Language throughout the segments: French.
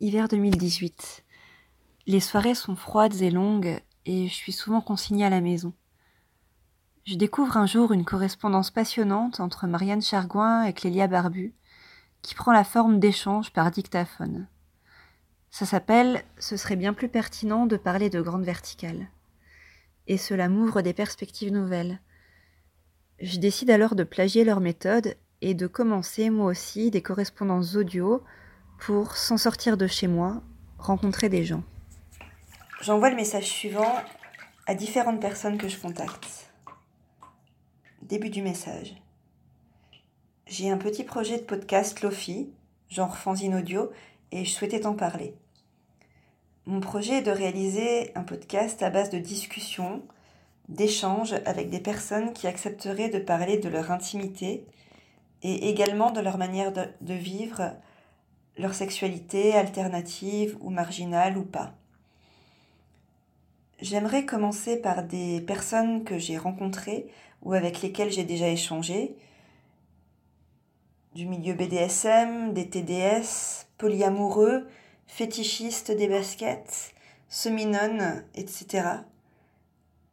Hiver 2018. Les soirées sont froides et longues et je suis souvent consignée à la maison. Je découvre un jour une correspondance passionnante entre Marianne Chargoin et Clélia Barbu, qui prend la forme d'échange par dictaphone. Ça s'appelle Ce serait bien plus pertinent de parler de grande verticale. Et cela m'ouvre des perspectives nouvelles. Je décide alors de plagier leur méthode et de commencer moi aussi des correspondances audio pour s'en sortir de chez moi, rencontrer des gens. J'envoie le message suivant à différentes personnes que je contacte. Début du message. J'ai un petit projet de podcast Lofi, genre fanzine audio, et je souhaitais t'en parler. Mon projet est de réaliser un podcast à base de discussions, d'échanges avec des personnes qui accepteraient de parler de leur intimité et également de leur manière de, de vivre leur sexualité alternative ou marginale ou pas. J'aimerais commencer par des personnes que j'ai rencontrées ou avec lesquelles j'ai déjà échangé, du milieu BDSM, des TDS, polyamoureux, fétichistes des baskets, semi etc.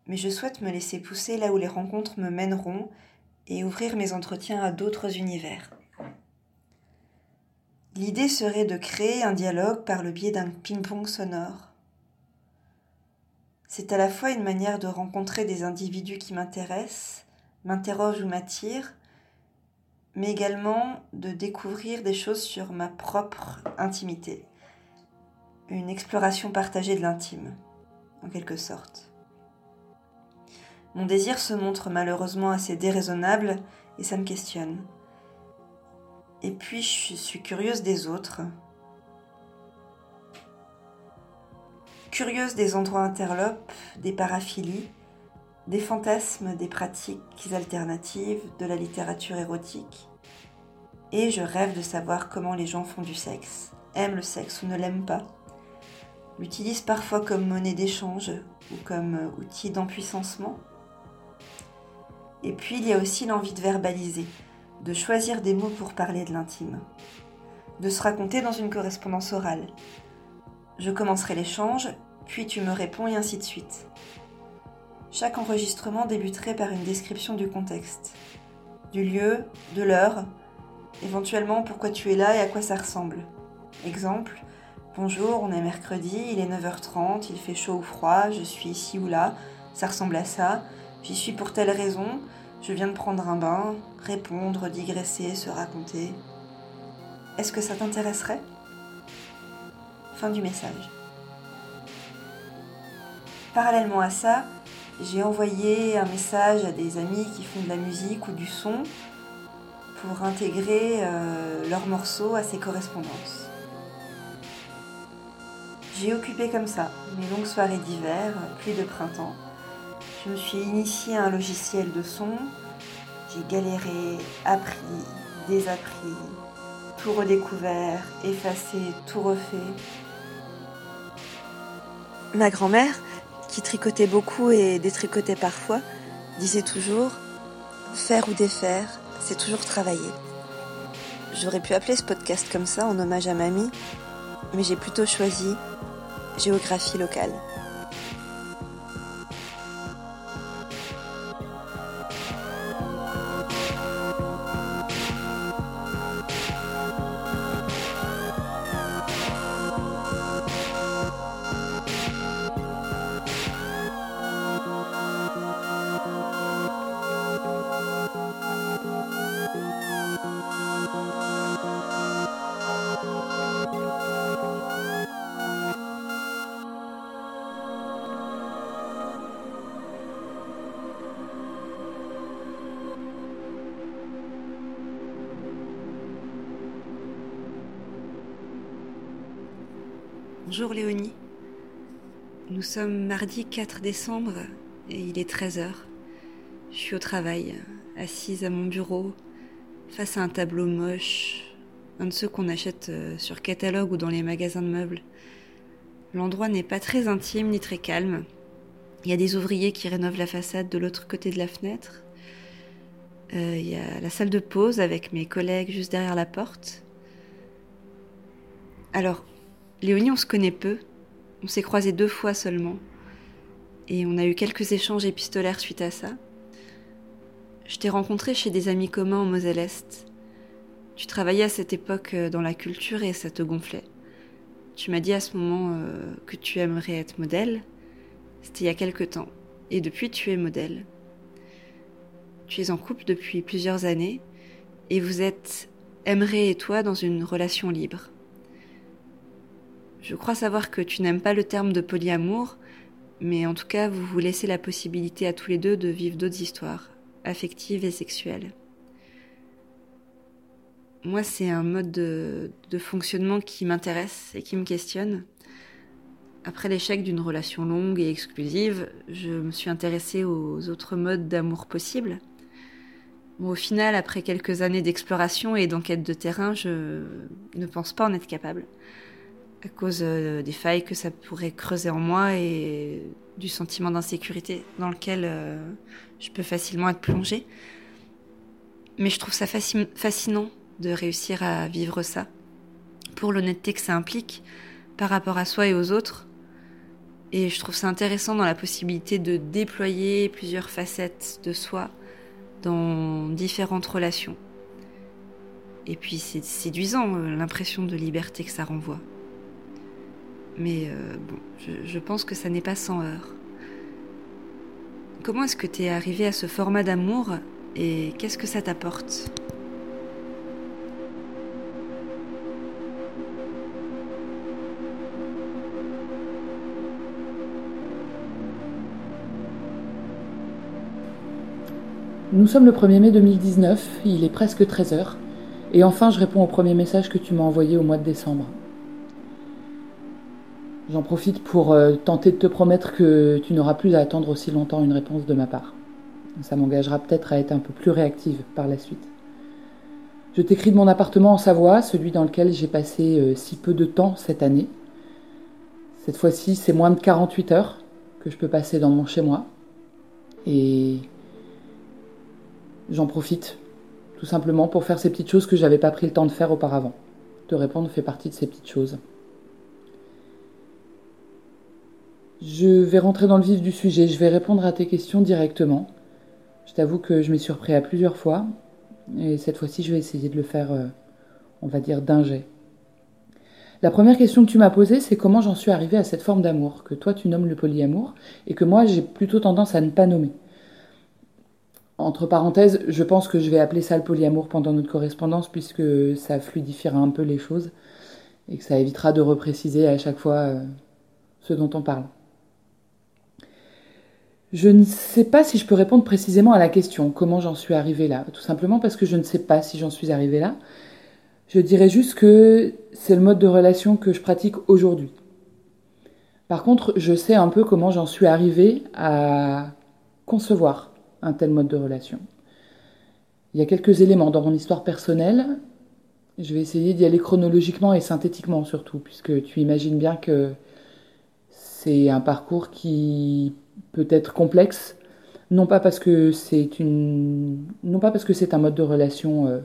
Mais je souhaite me laisser pousser là où les rencontres me mèneront et ouvrir mes entretiens à d'autres univers. L'idée serait de créer un dialogue par le biais d'un ping-pong sonore. C'est à la fois une manière de rencontrer des individus qui m'intéressent, m'interrogent ou m'attirent, mais également de découvrir des choses sur ma propre intimité. Une exploration partagée de l'intime, en quelque sorte. Mon désir se montre malheureusement assez déraisonnable et ça me questionne. Et puis je suis curieuse des autres. Curieuse des endroits interlopes, des paraphilies, des fantasmes, des pratiques alternatives, de la littérature érotique. Et je rêve de savoir comment les gens font du sexe, aiment le sexe ou ne l'aiment pas, l'utilisent parfois comme monnaie d'échange ou comme outil d'empuissancement. Et puis il y a aussi l'envie de verbaliser, de choisir des mots pour parler de l'intime, de se raconter dans une correspondance orale. Je commencerai l'échange, puis tu me réponds et ainsi de suite. Chaque enregistrement débuterait par une description du contexte, du lieu, de l'heure, éventuellement pourquoi tu es là et à quoi ça ressemble. Exemple, bonjour, on est mercredi, il est 9h30, il fait chaud ou froid, je suis ici ou là, ça ressemble à ça, j'y suis pour telle raison, je viens de prendre un bain, répondre, digresser, se raconter. Est-ce que ça t'intéresserait? Fin du message. Parallèlement à ça, j'ai envoyé un message à des amis qui font de la musique ou du son pour intégrer euh, leurs morceaux à ces correspondances. J'ai occupé comme ça mes longues soirées d'hiver, puis de printemps, je me suis initiée à un logiciel de son. J'ai galéré, appris, désappris, tout redécouvert, effacé, tout refait. Ma grand-mère, qui tricotait beaucoup et détricotait parfois, disait toujours Faire ou défaire, c'est toujours travailler. J'aurais pu appeler ce podcast comme ça en hommage à mamie, mais j'ai plutôt choisi géographie locale. Sommes mardi 4 décembre et il est 13h. Je suis au travail, assise à mon bureau, face à un tableau moche, un de ceux qu'on achète euh, sur catalogue ou dans les magasins de meubles. L'endroit n'est pas très intime ni très calme. Il y a des ouvriers qui rénovent la façade de l'autre côté de la fenêtre. Euh, il y a la salle de pause avec mes collègues juste derrière la porte. Alors, Léonie, on se connaît peu. On s'est croisés deux fois seulement. Et on a eu quelques échanges épistolaires suite à ça. Je t'ai rencontré chez des amis communs en Moselle-Est. Tu travaillais à cette époque euh, dans la culture et ça te gonflait. Tu m'as dit à ce moment euh, que tu aimerais être modèle. C'était il y a quelque temps. Et depuis, tu es modèle. Tu es en couple depuis plusieurs années et vous êtes, Aimerais et toi, dans une relation libre. Je crois savoir que tu n'aimes pas le terme de polyamour, mais en tout cas, vous vous laissez la possibilité à tous les deux de vivre d'autres histoires, affectives et sexuelles. Moi, c'est un mode de, fonctionnement qui m'intéresse et qui me questionne. Après l'échec d'une relation longue et exclusive, je me suis intéressée aux autres modes d'amour possibles. au final, après quelques années d'exploration et d'enquête de terrain, je ne pense pas en être capable à cause euh, des failles que ça pourrait creuser en moi et du sentiment d'insécurité dans lequel euh, je peux facilement être plongée. Mais je trouve ça fascinant de réussir à vivre ça, pour l'honnêteté que ça implique par rapport à soi et aux autres. Et je trouve ça intéressant dans la possibilité de déployer plusieurs facettes de soi dans différentes relations. Et puis c'est séduisant euh, l'impression de liberté que ça renvoie. Mais euh, bon, je, pense que ça n'est pas sans heurts. Comment est-ce que tu es arrivé à ce format d'amour et qu'est-ce que ça t'apporte? Nous sommes le 1er mai 2019, il est presque 13h, et enfin je réponds au premier message que tu m'as envoyé au mois de décembre. J'en profite pour euh, tenter de te promettre que tu n'auras plus à attendre aussi longtemps une réponse de ma part. Ça m'engagera peut-être à être un peu plus réactive par la suite. Je t'écris de mon appartement en Savoie, celui dans lequel j'ai passé euh, si peu de temps cette année. Cette fois-ci, c'est moins de 48 heures que je peux passer dans mon chez-moi. Et j'en profite tout simplement pour faire ces petites choses que j'avais pas pris le temps de faire auparavant. Te répondre fait partie de ces petites choses. Je vais rentrer dans le vif du sujet, je vais répondre à tes questions directement. Je t'avoue que je m'y suis repris à plusieurs fois, et cette fois-ci je vais essayer de le faire, euh, on va dire, d'un jet. La première question que tu m'as posée, c'est comment j'en suis arrivée à cette forme d'amour, que toi tu nommes le polyamour, et que moi j'ai plutôt tendance à ne pas nommer. Entre parenthèses, je pense que je vais appeler ça le polyamour pendant notre correspondance, puisque ça fluidifiera un peu les choses, et que ça évitera de repréciser à chaque fois euh, ce dont on parle. Je ne sais pas si je peux répondre précisément à la question, comment j'en suis arrivée là. Tout simplement parce que je ne sais pas si j'en suis arrivée là. Je dirais juste que c'est le mode de relation que je pratique aujourd'hui. Par contre, je sais un peu comment j'en suis arrivée à concevoir un tel mode de relation. Il y a quelques éléments dans mon histoire personnelle. Je vais essayer d'y aller chronologiquement et synthétiquement surtout, puisque tu imagines bien que c'est un parcours qui peut être complexe, non pas parce que c'est une, non pas parce que c'est un mode de relation euh,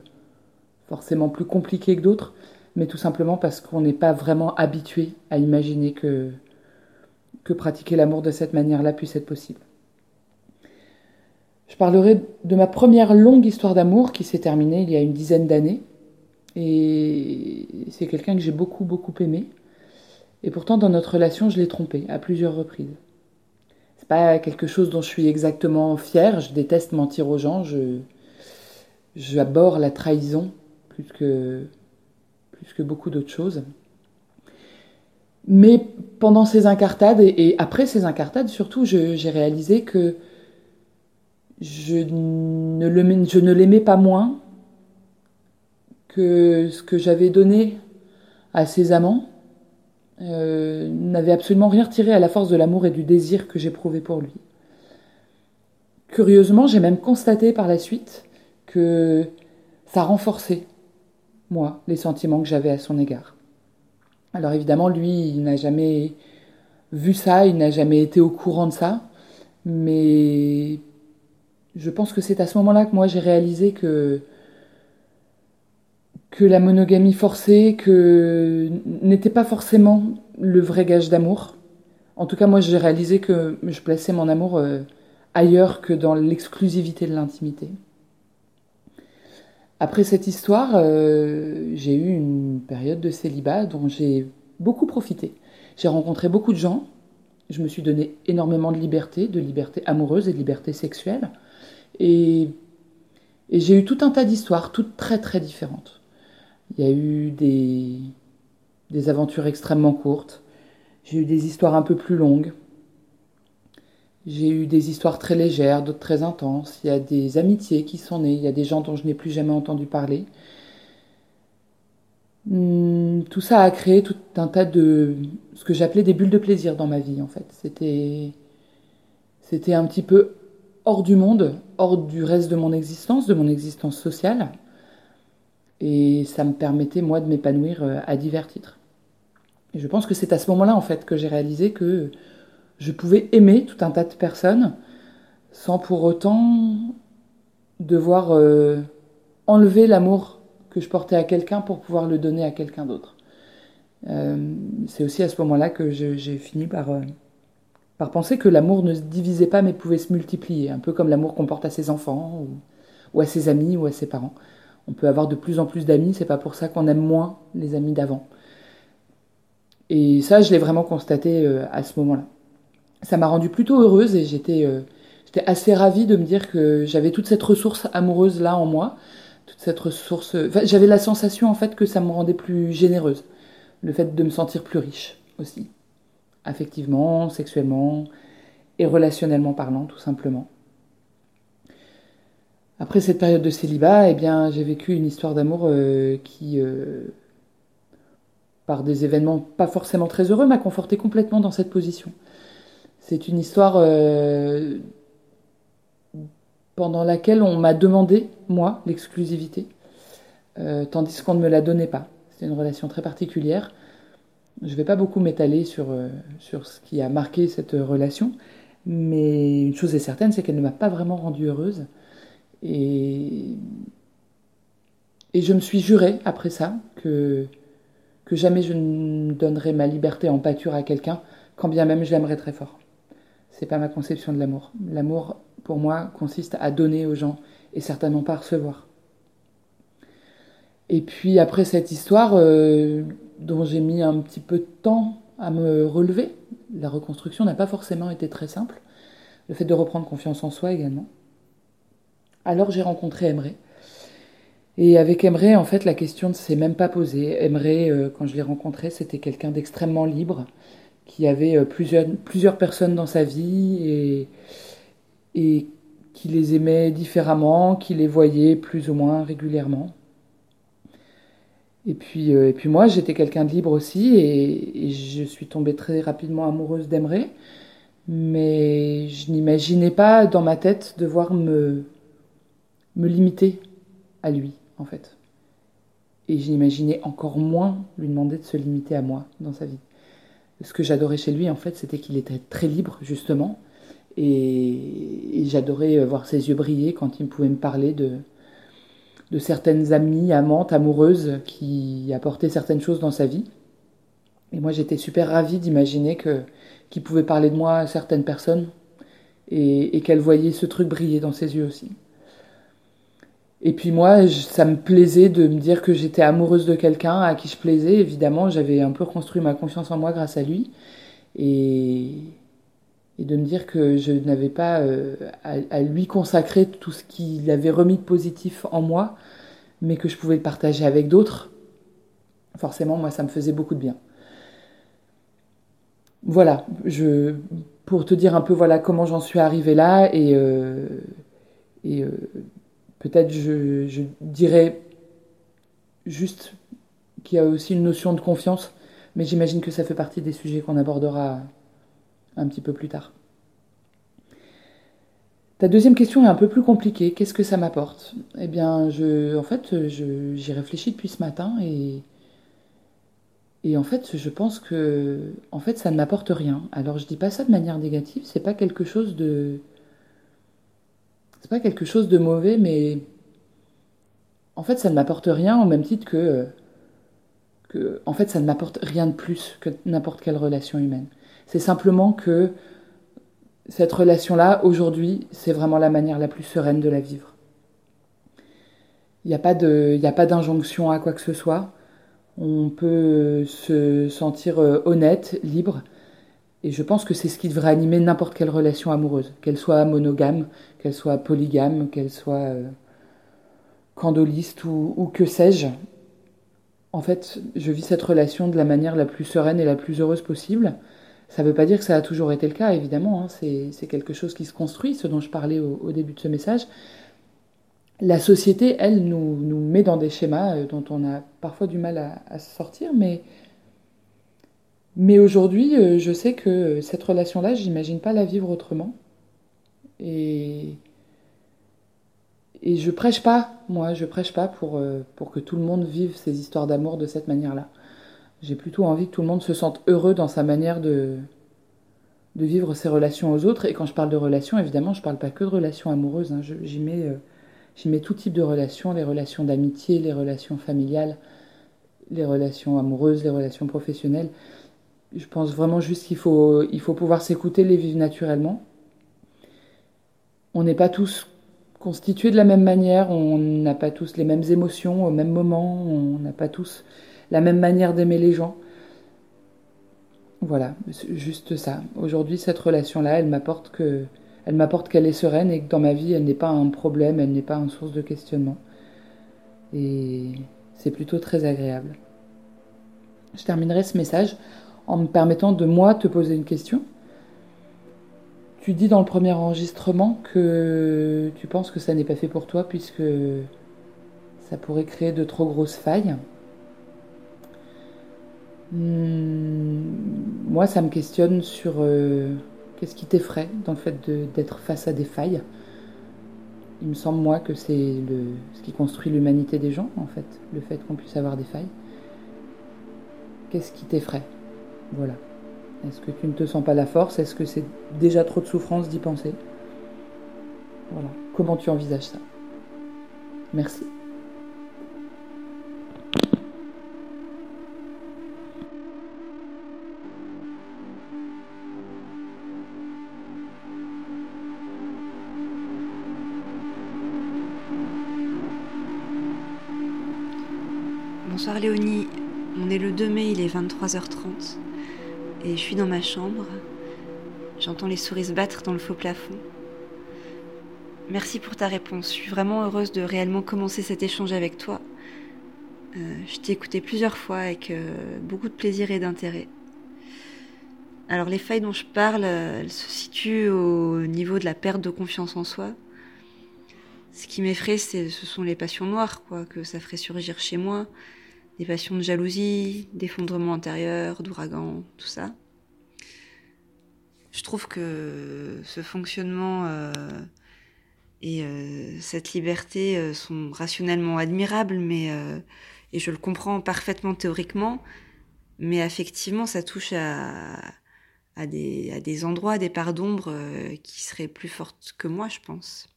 forcément plus compliqué que d'autres, mais tout simplement parce qu'on n'est pas vraiment habitué à imaginer que que pratiquer l'amour de cette manière-là puisse être possible. Je parlerai de ma première longue histoire d'amour qui s'est terminée il y a une dizaine d'années. Et c'est quelqu'un que j'ai beaucoup, beaucoup aimé. Et pourtant, dans notre relation, je l'ai trompé à plusieurs reprises pas quelque chose dont je suis exactement fière. Je déteste mentir aux gens. Je, la trahison plus que, beaucoup d'autres choses. Mais pendant ces incartades et, après ces incartades, surtout, j'ai réalisé que je ne l'aimais pas moins que ce que j'avais donné à ses amants euh, n'avait absolument rien retiré à la force de l'amour et du désir que j'éprouvais pour lui. Curieusement, j'ai même constaté par la suite que ça renforçait, moi, les sentiments que j'avais à son égard. Alors évidemment, lui, il n'a jamais vu ça, il n'a jamais été au courant de ça, mais je pense que c'est à ce moment-là que moi j'ai réalisé que que la monogamie forcée que n'était pas forcément le vrai gage d'amour. En tout cas, moi, j'ai réalisé que je plaçais mon amour euh, ailleurs que dans l'exclusivité de l'intimité. Après cette histoire, euh, j'ai eu une période de célibat dont j'ai beaucoup profité. J'ai rencontré beaucoup de gens, je me suis donné énormément de liberté, de liberté amoureuse et de liberté sexuelle. Et, et j'ai eu tout un tas d'histoires, toutes très très différentes. Il y a eu des, aventures extrêmement courtes, j'ai eu des histoires un peu plus longues, j'ai eu des histoires très légères, d'autres très intenses. Il y a des amitiés qui sont nées, il y a des gens dont je n'ai plus jamais entendu parler. Hmm, tout ça a créé tout un tas de ce que j'appelais des bulles de plaisir dans ma vie en fait. C'était un petit peu hors du monde, hors du reste de mon existence, de mon existence sociale. Et ça me permettait moi de m'épanouir euh, à divers titres. Et je pense que c'est à ce moment-là en fait que j'ai réalisé que je pouvais aimer tout un tas de personnes sans pour autant devoir euh, enlever l'amour que je portais à quelqu'un pour pouvoir le donner à quelqu'un d'autre. Euh, c'est aussi à ce moment-là que j'ai fini par, par penser que l'amour ne se divisait pas mais pouvait se multiplier, un peu comme l'amour qu'on porte à ses enfants ou, à ses amis ou à ses parents. On peut avoir de plus en plus d'amis, c'est pas pour ça qu'on aime moins les amis d'avant. Et ça, je l'ai vraiment constaté à ce moment-là ça m'a rendue plutôt heureuse et j'étais euh, j'étais assez ravie de me dire que j'avais toute cette ressource amoureuse là en moi, toute cette ressource. j'avais la sensation en fait que ça me rendait plus généreuse, le fait de me sentir plus riche aussi, affectivement, sexuellement et relationnellement parlant, tout simplement. Après cette période de célibat, eh bien, j'ai vécu une histoire d'amour euh, qui, euh, par des événements pas forcément très heureux, m'a conforté complètement dans cette position. C'est une histoire euh, pendant laquelle on m'a demandé, moi, l'exclusivité, tandis qu'on ne me la donnait pas. C'est une relation très particulière. Je ne vais pas beaucoup m'étaler sur, sur ce qui a marqué cette relation, mais une chose est certaine, c'est qu'elle ne m'a pas vraiment rendue heureuse. Et, et je me suis juré, après ça, que, que jamais je ne donnerai ma liberté en pâture à quelqu'un, quand bien même je l'aimerais très fort c'est pas ma conception de l'amour. L'amour, pour moi, consiste à donner aux gens et certainement pas à recevoir. Et puis après cette histoire, euh, dont j'ai mis un petit peu de temps à me relever, la reconstruction n'a pas forcément été très simple. Le fait de reprendre confiance en soi également. Alors j'ai rencontré Emre. Et avec Emre, en fait, la question ne s'est même pas posée. Emre, euh, quand je l'ai rencontré, c'était quelqu'un d'extrêmement libre, qui avait euh, plusieurs, personnes dans sa vie et, et qui les aimait différemment, qui les voyait plus ou moins régulièrement. Et puis, euh, et puis moi, j'étais quelqu'un de libre aussi et, je suis tombée très rapidement amoureuse d'Emre. Mais je n'imaginais pas dans ma tête devoir me, me limiter à lui, en fait. Et j'imaginais encore moins lui demander de se limiter à moi dans sa vie ce que j'adorais chez lui, en fait, c'était qu'il était très libre, justement. Et, j'adorais voir ses yeux briller quand il pouvait me parler de, de certaines amies, amantes, amoureuses qui apportaient certaines choses dans sa vie. Et moi, j'étais super ravie d'imaginer que qu'il pouvait parler de moi à certaines personnes et, et qu'elle voyait ce truc briller dans ses yeux aussi. Et puis moi, ça me plaisait de me dire que j'étais amoureuse de quelqu'un à qui je plaisais. Évidemment, j'avais un peu construit ma confiance en moi grâce à lui. Et, et de me dire que je n'avais pas euh, à, lui consacrer tout ce qu'il avait remis de positif en moi, mais que je pouvais le partager avec d'autres. Forcément, moi, ça me faisait beaucoup de bien. Voilà, je, pour te dire un peu voilà comment j'en suis arrivée là et, euh, euh, peut-être je, dirais juste qu'il y a aussi une notion de confiance, mais j'imagine que ça fait partie des sujets qu'on abordera un petit peu plus tard. Ta deuxième question est un peu plus compliquée. Qu'est-ce que ça m'apporte? Eh bien, je, en fait, j'y réfléchis depuis ce matin et, et en fait, je pense que, en fait, ça ne m'apporte rien. Alors, je dis pas ça de manière négative. C'est pas quelque chose de, c'est pas quelque chose de mauvais, mais en fait, ça ne m'apporte rien au même titre que, que en fait, ça ne m'apporte rien de plus que n'importe quelle relation humaine. C'est simplement que cette relation-là, aujourd'hui, c'est vraiment la manière la plus sereine de la vivre. Il n'y a pas d'injonction à quoi que ce soit. On peut se sentir euh, honnête, libre. Et je pense que c'est ce qui devrait animer n'importe quelle relation amoureuse, qu'elle soit monogame, qu'elle soit polygame, qu'elle soit euh, candoliste ou, que sais-je. En fait, je vis cette relation de la manière la plus sereine et la plus heureuse possible. Ça ne veut pas dire que ça a toujours été le cas, évidemment. Hein. C'est quelque chose qui se construit, ce dont je parlais au, début de ce message. La société, elle, nous, nous, met dans des schémas euh, dont on a parfois du mal à, à sortir, mais, mais aujourd'hui, euh, je sais que cette relation-là, j'imagine pas la vivre autrement. Et, et je prêche pas, moi, je prêche pas pour, euh, pour que tout le monde vive ces histoires d'amour de cette manière-là. J'ai plutôt envie que tout le monde se sente heureux dans sa manière de, de vivre ses relations aux autres. Et quand je parle de relations, évidemment, je parle pas que de relations amoureuses. Hein. J'y mets, euh, mets, tout type de relations, les relations d'amitié, les relations familiales, les relations amoureuses, les relations professionnelles. Je pense vraiment juste qu'il faut, il faut pouvoir s'écouter, les vivre naturellement. On n'est pas tous constitués de la même manière, on n'a pas tous les mêmes émotions au même moment, on n'a pas tous la même manière d'aimer les gens. Voilà, juste ça. Aujourd'hui, cette relation-là, elle m'apporte que, elle m'apporte qu'elle est sereine et que dans ma vie, elle n'est pas un problème, elle n'est pas une source de questionnement. Et c'est plutôt très agréable. Je terminerai ce message en me permettant de moi te poser une question. Tu dis dans le premier enregistrement que tu penses que ça n'est pas fait pour toi puisque ça pourrait créer de trop grosses failles. Hmm, moi, ça me questionne sur euh, qu'est-ce qui t'effraie dans le fait d'être face à des failles. Il me semble, moi, que c'est ce qui construit l'humanité des gens, en fait, le fait qu'on puisse avoir des failles. Qu'est-ce qui t'effraie? Voilà. Est-ce que tu ne te sens pas la force? Est-ce que c'est déjà trop de souffrance d'y penser? Voilà. Comment tu envisages ça? Merci. Bonsoir Léonie, on est le 2 mai, il est 23h30 et je suis dans ma chambre. J'entends les souris se battre dans le faux plafond. Merci pour ta réponse. Je suis vraiment heureuse de réellement commencer cet échange avec toi. Euh, je t'ai écouté plusieurs fois avec beaucoup de plaisir et d'intérêt. Alors les failles dont je parle, euh, elles se situent au niveau de la perte de confiance en soi. Ce qui m'effraie, ce sont les passions noires, quoi, que ça ferait surgir chez moi, des passions de jalousie, d'effondrement intérieur, d'ouragan, tout ça. Je trouve que ce fonctionnement euh, et euh, cette liberté euh, sont rationnellement admirables, mais et je le comprends parfaitement théoriquement, mais effectivement, ça touche à, à, des, à des endroits, des parts d'ombre qui seraient plus fortes que moi, je pense.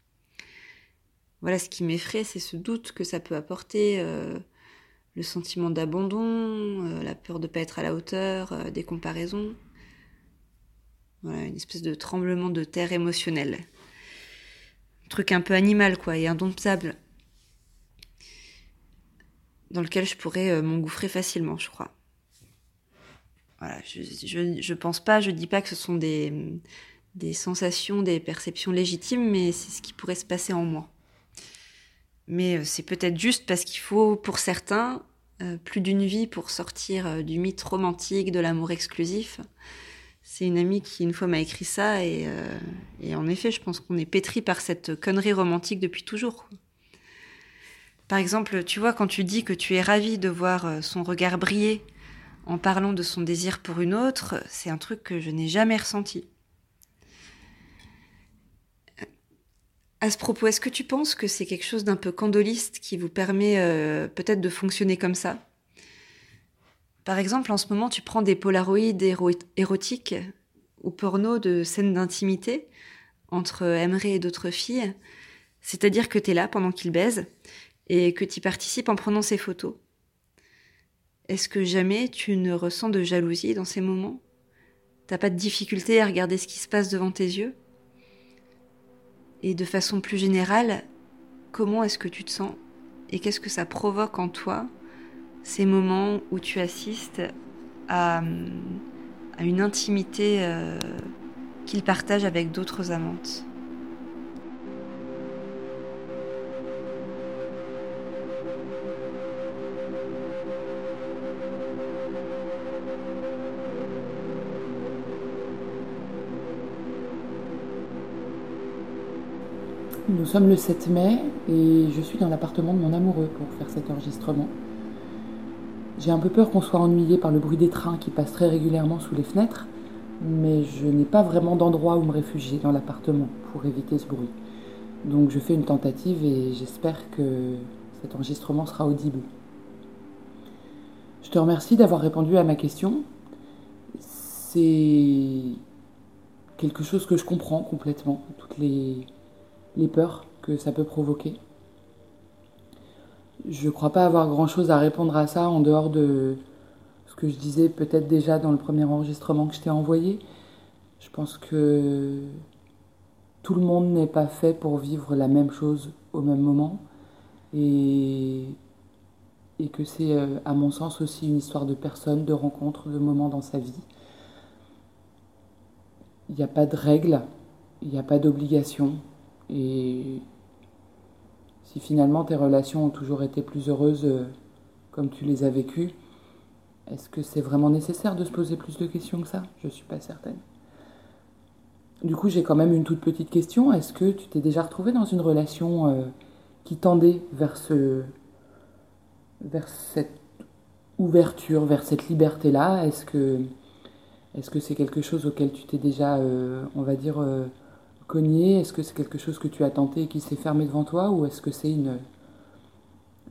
Voilà, ce qui m'effraie, c'est ce doute que ça peut apporter le sentiment d'abandon, euh, la peur de ne pas être à la hauteur, euh, des comparaisons. Voilà, une espèce de tremblement de terre émotionnel. Un truc un peu animal, quoi, et indomptable. Dans lequel je pourrais euh, m'engouffrer facilement, je crois. Voilà, je, je, je, pense pas, je dis pas que ce sont des, des sensations, des perceptions légitimes, mais c'est ce qui pourrait se passer en moi. Mais euh, c'est peut-être juste parce qu'il faut, pour certains, euh, plus d'une vie pour sortir euh, du mythe romantique de l'amour exclusif. C'est une amie qui une fois m'a écrit ça et, en effet, je pense qu'on est pétri par cette connerie romantique depuis toujours. Par exemple, tu vois, quand tu dis que tu es ravi de voir son regard briller en parlant de son désir pour une autre, c'est un truc que je n'ai jamais ressenti. À ce propos, est-ce que tu penses que c'est quelque chose d'un peu candoliste qui vous permet euh, peut-être de fonctionner comme ça? Par exemple, en ce moment, tu prends des polaroïdes érotiques ou porno de scènes d'intimité entre Emery et d'autres filles. C'est-à-dire que tu es là pendant qu'ils baisent, et que tu participes en prenant ces photos. Est-ce que jamais tu ne ressens de jalousie dans ces moments? T'as pas de difficulté à regarder ce qui se passe devant tes yeux? Et de façon plus générale, comment est-ce que tu te sens et qu'est-ce que ça provoque en toi ces moments où tu assistes à, une intimité euh, qu'il partage avec d'autres amantes? Nous sommes le 7 mai et je suis dans l'appartement de mon amoureux pour faire cet enregistrement. J'ai un peu peur qu'on soit ennuyé par le bruit des trains qui passent très régulièrement sous les fenêtres, mais je n'ai pas vraiment d'endroit où me réfugier dans l'appartement pour éviter ce bruit. Donc je fais une tentative et j'espère que cet enregistrement sera audible. Je te remercie d'avoir répondu à ma question. C'est quelque chose que je comprends complètement, toutes les les peurs que ça peut provoquer. Je ne crois pas avoir grand-chose à répondre à ça en dehors de ce que je disais peut-être déjà dans le premier enregistrement que je t'ai envoyé. Je pense que tout le monde n'est pas fait pour vivre la même chose au même moment et, et que c'est euh, à mon sens aussi une histoire de personnes, de rencontres, de moments dans sa vie. Il n'y a pas de règles, il n'y a pas d'obligation. Et si finalement tes relations ont toujours été plus heureuses euh, comme tu les as vécues, est-ce que c'est vraiment nécessaire de se poser plus de questions que ça? Je ne suis pas certaine. Du coup, j'ai quand même une toute petite question. Est-ce que tu t'es déjà retrouvé dans une relation euh, qui tendait vers, ce, vers cette ouverture, vers cette liberté-là? Est-ce que c'est quelque chose auquel tu t'es déjà, euh, on va dire, cogné Est-ce que c'est quelque chose que tu as tenté et qui s'est fermé devant toi Ou est-ce que c'est une,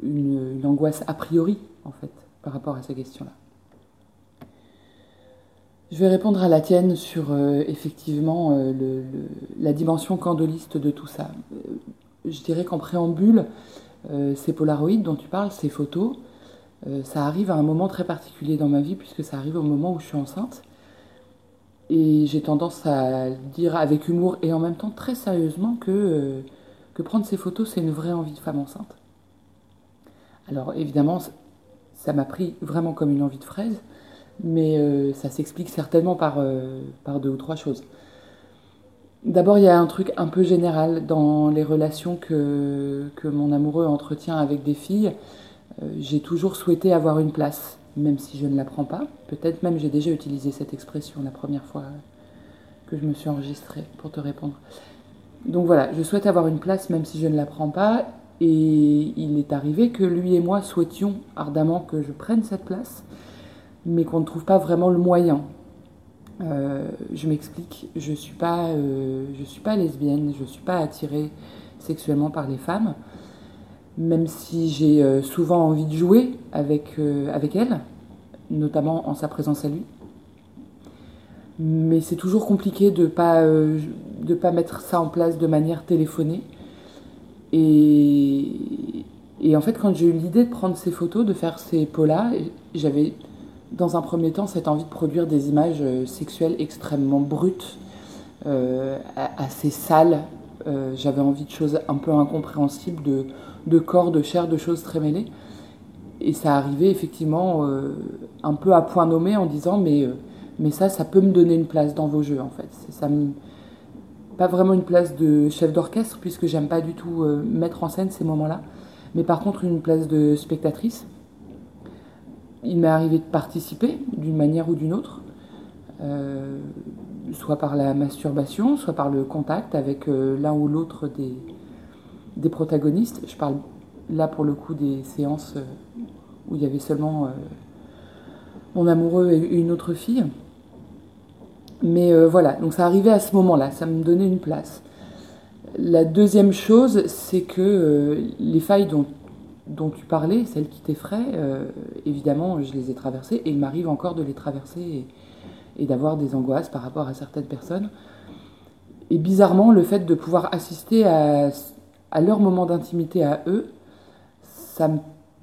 une, angoisse a priori, en fait, par rapport à ces questions-là? Je vais répondre à la tienne sur euh, effectivement euh, la dimension candoliste de tout ça. Euh, je dirais qu'en préambule, ces polaroïds dont tu parles, ces photos, ça arrive à un moment très particulier dans ma vie, puisque ça arrive au moment où je suis enceinte. Et j'ai tendance à dire avec humour et en même temps très sérieusement que, euh, que prendre ces photos, c'est une vraie envie de femme enceinte. Alors évidemment, ça m'a pris vraiment comme une envie de fraise, mais euh, ça s'explique certainement par, euh, par deux ou trois choses. D'abord, il y a un truc un peu général dans les relations que mon amoureux entretient avec des filles. j'ai toujours souhaité avoir une place même si je ne la prends pas. Peut-être même j'ai déjà utilisé cette expression la première fois que je me suis enregistrée pour te répondre. Donc voilà, je souhaite avoir une place même si je ne la prends pas. Et il est arrivé que lui et moi souhaitions ardemment que je prenne cette place, mais qu'on ne trouve pas vraiment le moyen. Euh, je m'explique, je ne suis, pas, euh, suis pas lesbienne, je ne suis pas attirée sexuellement par les femmes même si j'ai euh, souvent envie de jouer avec, euh, avec elle, notamment en sa présence à lui. Mais c'est toujours compliqué de ne pas, euh, pas mettre ça en place de manière téléphonée. Et, et en fait, quand j'ai eu l'idée de prendre ces photos, de faire ces pots-là, j'avais dans un premier temps cette envie de produire des images sexuelles extrêmement brutes, assez sales. j'avais envie de choses un peu incompréhensibles, de, de corps, de chair, de choses très mêlées. Et ça arrivait effectivement euh, un peu à point nommé en disant mais, euh, mais ça, ça peut me donner une place dans vos jeux en fait. Ça Pas vraiment une place de chef d'orchestre puisque j'aime pas du tout euh, mettre en scène ces moments-là, mais par contre une place de spectatrice. Il m'est arrivé de participer d'une manière ou d'une autre, soit par la masturbation, soit par le contact avec l'un ou l'autre des, des protagonistes. Je parle là pour le coup des séances euh, où il y avait seulement euh, mon amoureux et une autre fille. Mais euh, voilà, donc ça arrivait à ce moment-là, ça me donnait une place. La deuxième chose, c'est que les failles dont, dont, tu parlais, celles qui t'effraient, évidemment, je les ai traversées et il m'arrive encore de les traverser et, et d'avoir des angoisses par rapport à certaines personnes. Et bizarrement, le fait de pouvoir assister à à leur moment d'intimité à eux, ça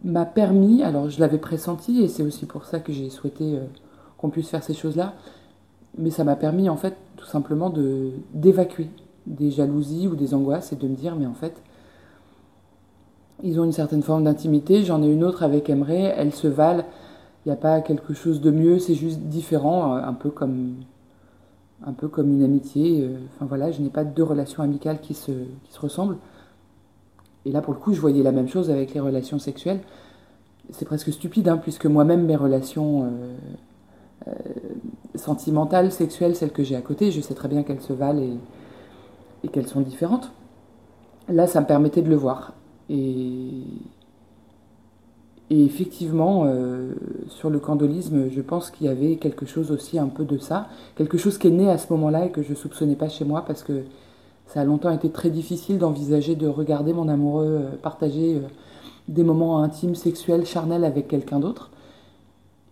m'a permis, alors je l'avais pressenti et c'est aussi pour ça que j'ai souhaité euh, qu'on puisse faire ces choses-là, mais ça m'a permis en fait tout simplement de d'évacuer des jalousies ou des angoisses et de me dire mais en fait ils ont une certaine forme d'intimité, j'en ai une autre avec Emre, elles se valent, il n'y a pas quelque chose de mieux, c'est juste différent, euh, un peu comme un peu comme une amitié. Euh, enfin voilà, je n'ai pas deux relations amicales qui se, qui se ressemblent. Et là, pour le coup, je voyais la même chose avec les relations sexuelles. C'est presque stupide, hein, puisque moi-même, mes relations euh, euh, sentimentales, sexuelles, celles que j'ai à côté, je sais très bien qu'elles se valent et, qu'elles sont différentes. Là, ça me permettait de le voir. Et, effectivement, euh, sur le candolisme, je pense qu'il y avait quelque chose aussi un peu de ça, quelque chose qui est né à ce moment-là et que je soupçonnais pas chez moi parce que ça a longtemps été très difficile d'envisager de regarder mon amoureux euh, partager euh, des moments intimes, sexuels, charnels avec quelqu'un d'autre.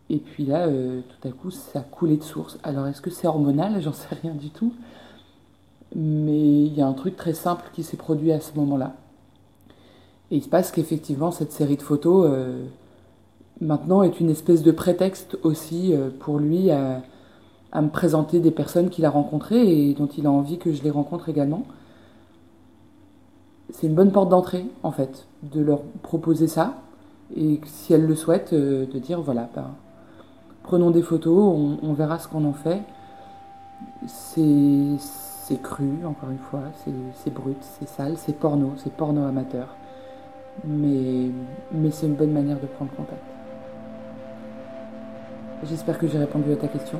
Et puis là, euh, tout à coup, ça a coulé de source. Alors, est-ce que c'est hormonal? J'en sais rien du tout. Mais il y a un truc très simple qui s'est produit à ce moment-là. Et il se passe qu'effectivement, cette série de photos, maintenant, est une espèce de prétexte aussi pour lui à, à me présenter des personnes qu'il a rencontrées et dont il a envie que je les rencontre également. C'est une bonne porte d'entrée, en fait, de leur proposer ça. Et si elles le souhaitent, euh, de dire voilà, ben, prenons des photos, on, verra ce qu'on en fait. C'est cru, encore une fois, c'est c'est brut, c'est sale, c'est porno, c'est porno amateur. Mais, mais c'est une bonne manière de prendre contact. J'espère que j'ai répondu à ta question